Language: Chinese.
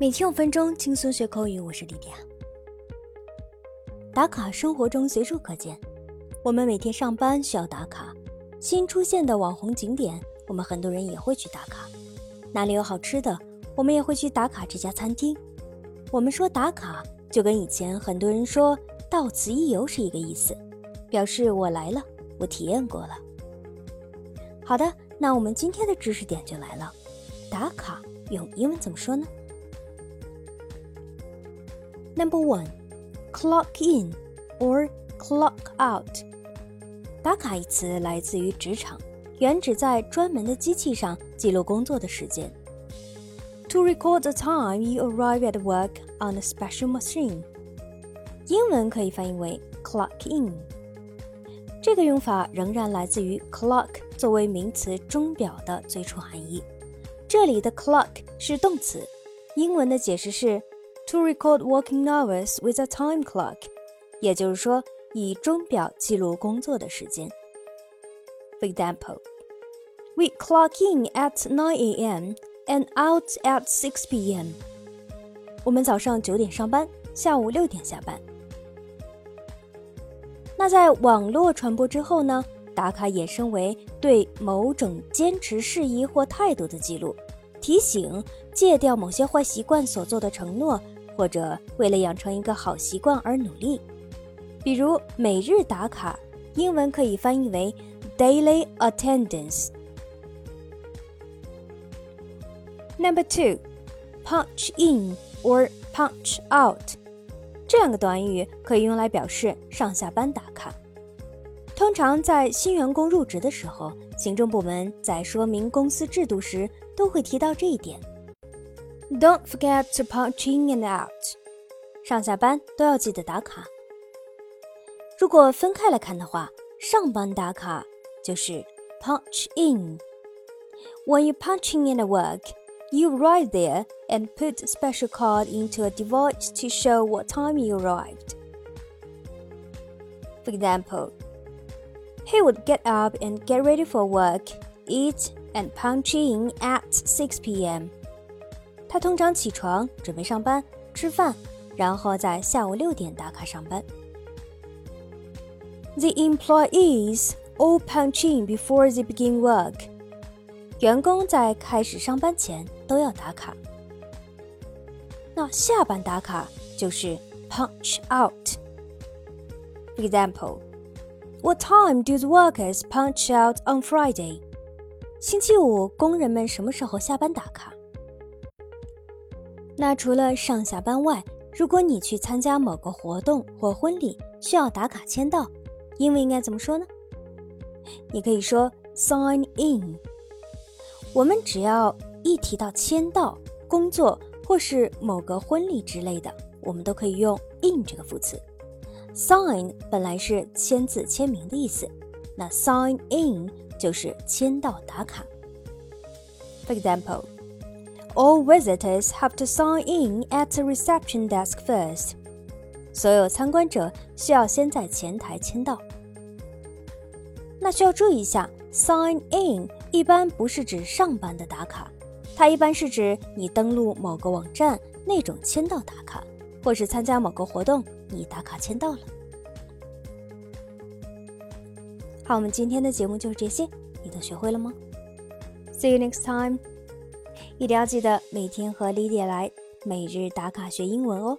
每天五分钟轻松学口语，我是莉迪亚。打卡生活中随处可见，我们每天上班需要打卡。新出现的网红景点，我们很多人也会去打卡。哪里有好吃的，我们也会去打卡这家餐厅。我们说打卡，就跟以前很多人说到此一游是一个意思，表示我来了，我体验过了。好的，那我们今天的知识点就来了，打卡用英文怎么说呢？Number one, clock in or clock out。打卡一词来自于职场，原指在专门的机器上记录工作的时间。To record the time you arrive at work on a special machine。英文可以翻译为 clock in。这个用法仍然来自于 clock 作为名词钟表的最初含义。这里的 clock 是动词，英文的解释是。To record working hours with a time clock，也就是说，以钟表记录工作的时间。For example, we clock in at 9 a.m. and out at 6 p.m. 我们早上九点上班，下午六点下班。那在网络传播之后呢？打卡衍生为对某种坚持事宜或态度的记录，提醒戒掉某些坏习惯所做的承诺。或者为了养成一个好习惯而努力，比如每日打卡，英文可以翻译为 daily attendance。Number two, punch in or punch out，这两个短语可以用来表示上下班打卡。通常在新员工入职的时候，行政部门在说明公司制度时都会提到这一点。Don't forget to punch in and out。上下班都要记得打卡。如果分开来看的话，上班打卡就是 punch in。When you punch in at work, you arrive there and put a special card into a device to show what time you arrived. For example, he would get up and get ready for work, eat, and punch in at 6 p.m. 他通常起床准备上班、吃饭，然后在下午六点打卡上班。The employees all punch in before they begin work。员工在开始上班前都要打卡。那下班打卡就是 punch out。For example, What time do the workers punch out on Friday？星期五工人们什么时候下班打卡？那除了上下班外，如果你去参加某个活动或婚礼，需要打卡签到，英文应该怎么说呢？你可以说 sign in。我们只要一提到签到、工作或是某个婚礼之类的，我们都可以用 in 这个副词。Sign 本来是签字、签名的意思，那 sign in 就是签到、打卡。For example. All visitors have to sign in at the reception desk first. 所有参观者需要先在前台签到。那需要注意一下，sign in 一般不是指上班的打卡，它一般是指你登录某个网站那种签到打卡，或是参加某个活动你打卡签到了。好，我们今天的节目就是这些，你都学会了吗？See you next time. 一定要记得每天和 Lydia 来每日打卡学英文哦。